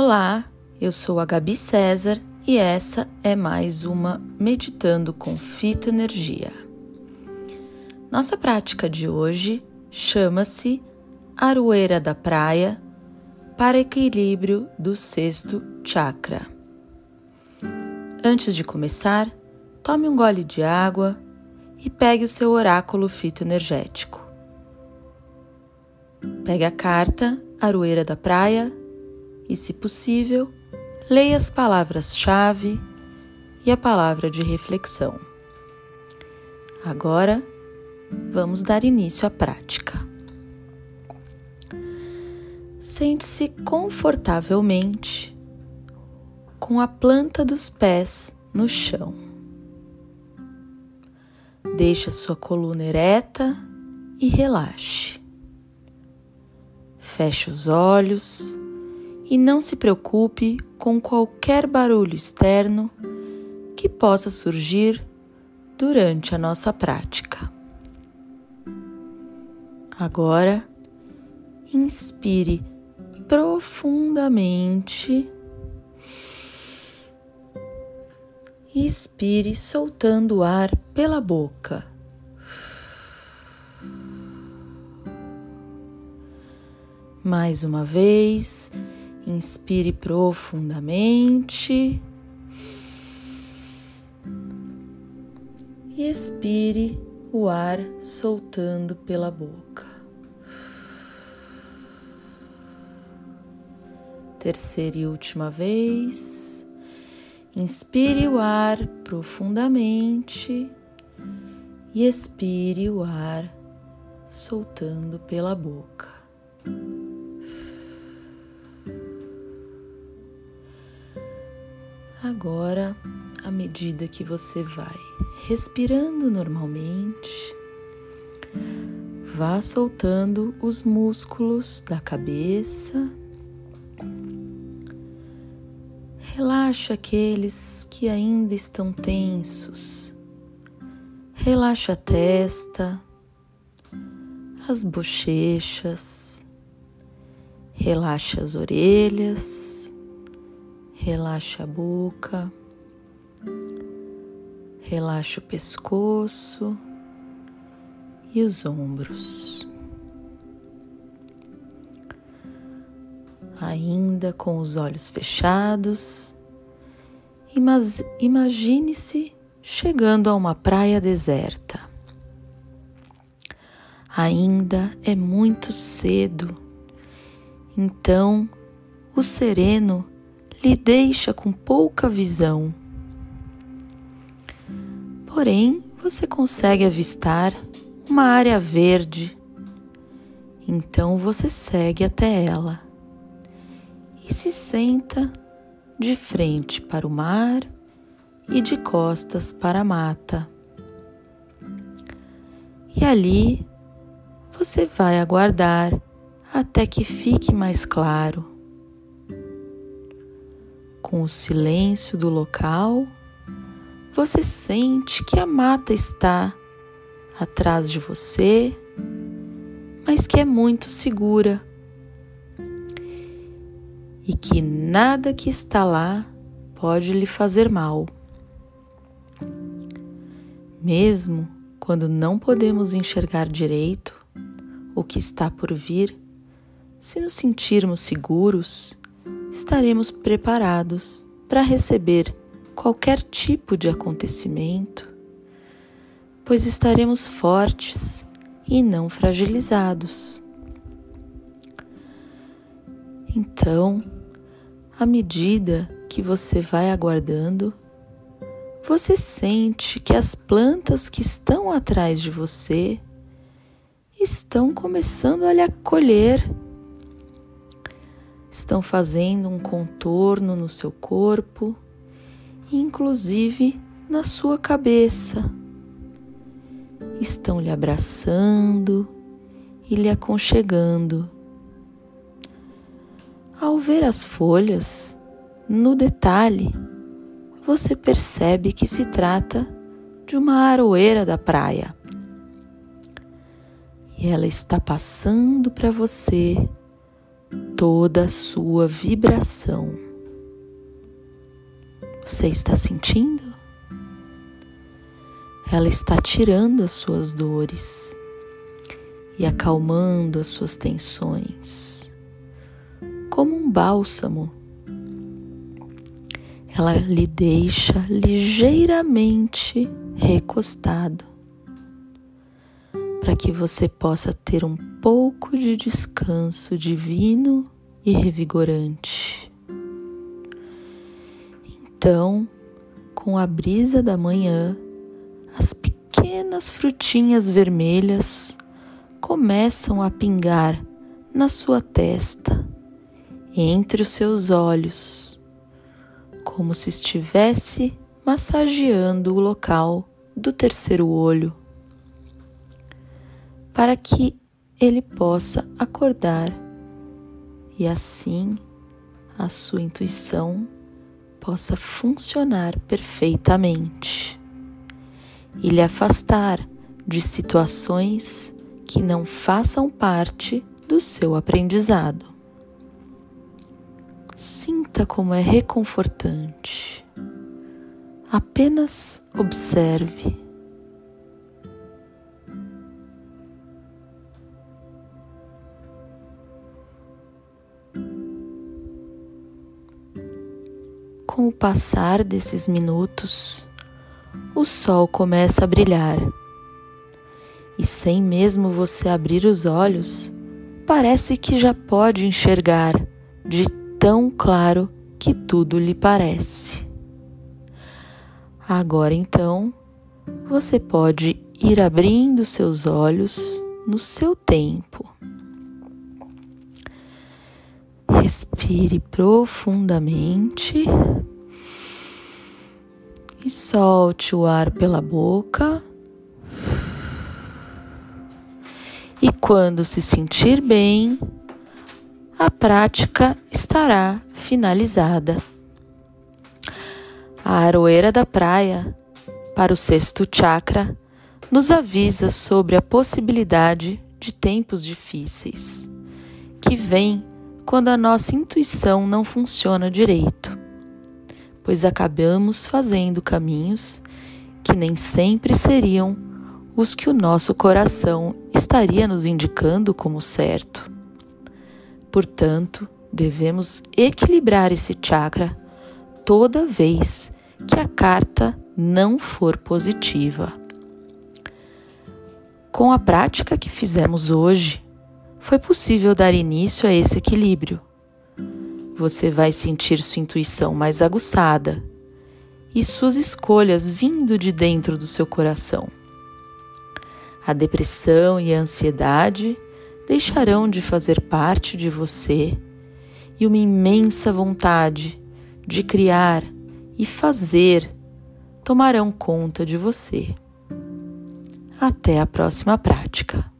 Olá, eu sou a Gabi César e essa é mais uma Meditando com Fitoenergia. Nossa prática de hoje chama-se Aroeira da Praia para equilíbrio do sexto chakra. Antes de começar, tome um gole de água e pegue o seu oráculo fitoenergético. Pegue a carta Aroeira da Praia e, se possível, leia as palavras-chave e a palavra de reflexão. Agora, vamos dar início à prática. Sente-se confortavelmente com a planta dos pés no chão. Deixe a sua coluna ereta e relaxe. Feche os olhos e não se preocupe com qualquer barulho externo que possa surgir durante a nossa prática. Agora, inspire profundamente e expire soltando o ar pela boca. Mais uma vez, inspire profundamente e expire o ar soltando pela boca. Terceira e última vez, inspire o ar profundamente e expire o ar soltando pela boca. Agora, à medida que você vai respirando normalmente, vá soltando os músculos da cabeça. Relaxa aqueles que ainda estão tensos. Relaxa a testa, as bochechas, relaxa as orelhas Relaxa a boca, relaxa o pescoço e os ombros. Ainda com os olhos fechados, imagine-se chegando a uma praia deserta. Ainda é muito cedo, então o sereno lhe deixa com pouca visão. Porém, você consegue avistar uma área verde. Então você segue até ela e se senta de frente para o mar e de costas para a mata. E ali você vai aguardar até que fique mais claro com o silêncio do local, você sente que a mata está atrás de você, mas que é muito segura e que nada que está lá pode lhe fazer mal. Mesmo quando não podemos enxergar direito o que está por vir, se nos sentirmos seguros, estaremos preparados para receber qualquer tipo de acontecimento, pois estaremos fortes e não fragilizados. Então, à medida que você vai aguardando, você sente que as plantas que estão atrás de você estão começando a lhe acolher estão fazendo um contorno no seu corpo, inclusive na sua cabeça. Estão lhe abraçando e lhe aconchegando. Ao ver as folhas, no detalhe, você percebe que se trata de uma aroeira da praia. E ela está passando para você toda a sua vibração. Você está sentindo? Ela está tirando as suas dores e acalmando as suas tensões, como um bálsamo. Ela lhe deixa ligeiramente recostado para que você possa ter um pouco de descanso divino e revigorante. Então, com a brisa da manhã, as pequenas frutinhas vermelhas começam a pingar na sua testa, entre os seus olhos, como se estivesse massageando o local do terceiro olho, para que ele possa acordar e assim a sua intuição possa funcionar perfeitamente e lhe afastar de situações que não façam parte do seu aprendizado. Sinta como é reconfortante. Apenas observe. Com o passar desses minutos, o sol começa a brilhar. E sem mesmo você abrir os olhos, parece que já pode enxergar de tão claro que tudo lhe parece. Agora então, você pode ir abrindo seus olhos no seu tempo. Respire profundamente e solte o ar pela boca. E quando se sentir bem, a prática estará finalizada. A aroeira da praia, para o sexto chakra, nos avisa sobre a possibilidade de tempos difíceis, que vem quando a nossa intuição não funciona direito pois acabamos fazendo caminhos que nem sempre seriam os que o nosso coração estaria nos indicando como certo. Portanto, devemos equilibrar esse chakra toda vez que a carta não for positiva. Com a prática que fizemos hoje, foi possível dar início a esse equilíbrio você vai sentir sua intuição mais aguçada e suas escolhas vindo de dentro do seu coração. A depressão e a ansiedade deixarão de fazer parte de você e uma imensa vontade de criar e fazer tomarão conta de você. Até a próxima prática.